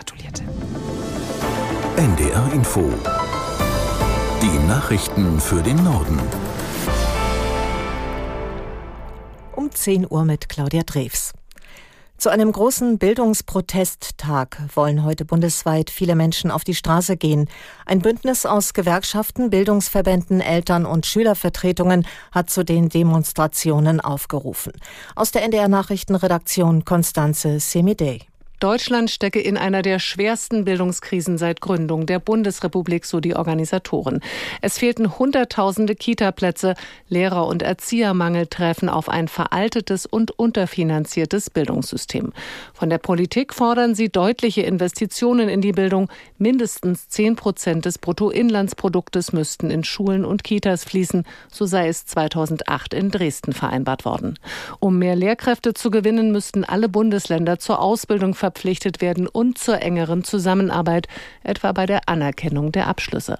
gratulierte. NDR Info. Die Nachrichten für den Norden. Um 10 Uhr mit Claudia Drews. Zu einem großen Bildungsprotesttag wollen heute bundesweit viele Menschen auf die Straße gehen. Ein Bündnis aus Gewerkschaften, Bildungsverbänden, Eltern und Schülervertretungen hat zu den Demonstrationen aufgerufen. Aus der NDR Nachrichtenredaktion Konstanze Semidey. Deutschland stecke in einer der schwersten Bildungskrisen seit Gründung der Bundesrepublik, so die Organisatoren. Es fehlten Hunderttausende Kita-Plätze. Lehrer- und Erziehermangel treffen auf ein veraltetes und unterfinanziertes Bildungssystem. Von der Politik fordern sie deutliche Investitionen in die Bildung. Mindestens zehn Prozent des Bruttoinlandsproduktes müssten in Schulen und Kitas fließen. So sei es 2008 in Dresden vereinbart worden. Um mehr Lehrkräfte zu gewinnen, müssten alle Bundesländer zur Ausbildung verpflichtet werden und zur engeren Zusammenarbeit, etwa bei der Anerkennung der Abschlüsse.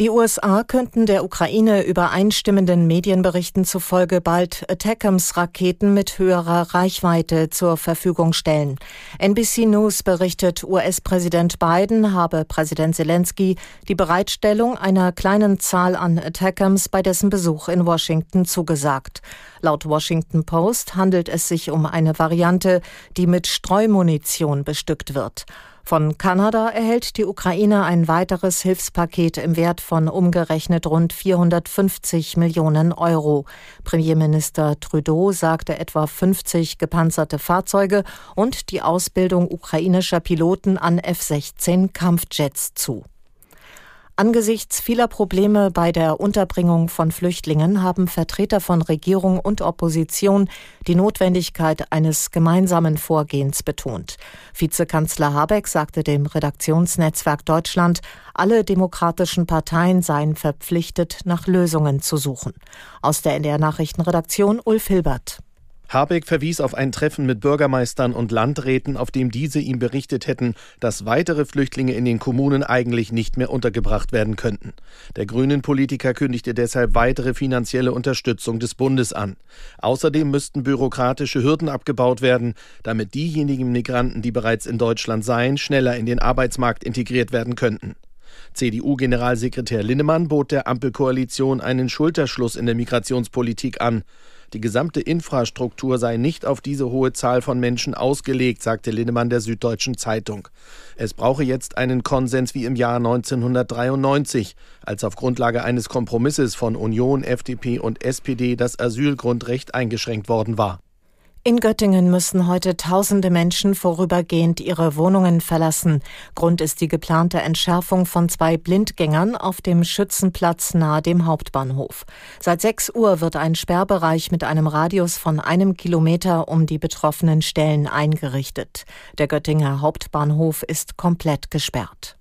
Die USA könnten der Ukraine übereinstimmenden Medienberichten zufolge bald Attackams-Raketen mit höherer Reichweite zur Verfügung stellen. NBC News berichtet, US-Präsident Biden habe Präsident Zelensky die Bereitstellung einer kleinen Zahl an Attackams bei dessen Besuch in Washington zugesagt. Laut Washington Post handelt es sich um eine Variante, die mit Streumunition bestückt wird. Von Kanada erhält die Ukraine ein weiteres Hilfspaket im Wert von umgerechnet rund 450 Millionen Euro. Premierminister Trudeau sagte etwa 50 gepanzerte Fahrzeuge und die Ausbildung ukrainischer Piloten an F-16 Kampfjets zu. Angesichts vieler Probleme bei der Unterbringung von Flüchtlingen haben Vertreter von Regierung und Opposition die Notwendigkeit eines gemeinsamen Vorgehens betont. Vizekanzler Habeck sagte dem Redaktionsnetzwerk Deutschland, alle demokratischen Parteien seien verpflichtet, nach Lösungen zu suchen. Aus der NDR Nachrichtenredaktion Ulf Hilbert. Habeck verwies auf ein Treffen mit Bürgermeistern und Landräten, auf dem diese ihm berichtet hätten, dass weitere Flüchtlinge in den Kommunen eigentlich nicht mehr untergebracht werden könnten. Der grünen Politiker kündigte deshalb weitere finanzielle Unterstützung des Bundes an. Außerdem müssten bürokratische Hürden abgebaut werden, damit diejenigen Migranten, die bereits in Deutschland seien, schneller in den Arbeitsmarkt integriert werden könnten. CDU-Generalsekretär Linnemann bot der Ampelkoalition einen Schulterschluss in der Migrationspolitik an. Die gesamte Infrastruktur sei nicht auf diese hohe Zahl von Menschen ausgelegt, sagte Linnemann der Süddeutschen Zeitung. Es brauche jetzt einen Konsens wie im Jahr 1993, als auf Grundlage eines Kompromisses von Union, FDP und SPD das Asylgrundrecht eingeschränkt worden war. In Göttingen müssen heute tausende Menschen vorübergehend ihre Wohnungen verlassen. Grund ist die geplante Entschärfung von zwei Blindgängern auf dem Schützenplatz nahe dem Hauptbahnhof. Seit 6 Uhr wird ein Sperrbereich mit einem Radius von einem Kilometer um die betroffenen Stellen eingerichtet. Der Göttinger Hauptbahnhof ist komplett gesperrt.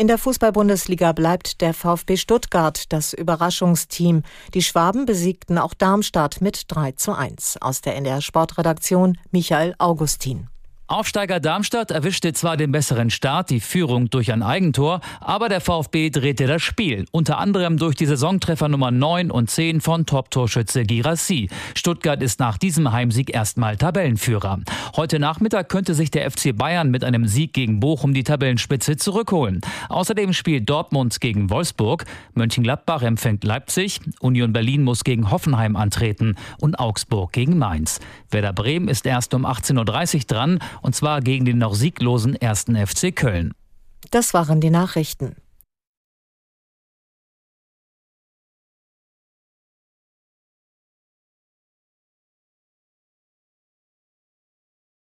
In der Fußball-Bundesliga bleibt der VfB Stuttgart das Überraschungsteam. Die Schwaben besiegten auch Darmstadt mit 3 zu 1. Aus der NDR Sportredaktion Michael Augustin. Aufsteiger Darmstadt erwischte zwar den besseren Start, die Führung durch ein Eigentor, aber der VfB drehte das Spiel, unter anderem durch die Saisontreffer Nummer 9 und 10 von Top-Torschütze Girassi. Stuttgart ist nach diesem Heimsieg erstmal Tabellenführer. Heute Nachmittag könnte sich der FC Bayern mit einem Sieg gegen Bochum die Tabellenspitze zurückholen. Außerdem spielt Dortmund gegen Wolfsburg, Mönchengladbach empfängt Leipzig, Union Berlin muss gegen Hoffenheim antreten und Augsburg gegen Mainz. Werder Bremen ist erst um 18.30 Uhr dran und zwar gegen den noch sieglosen ersten FC Köln. Das waren die Nachrichten.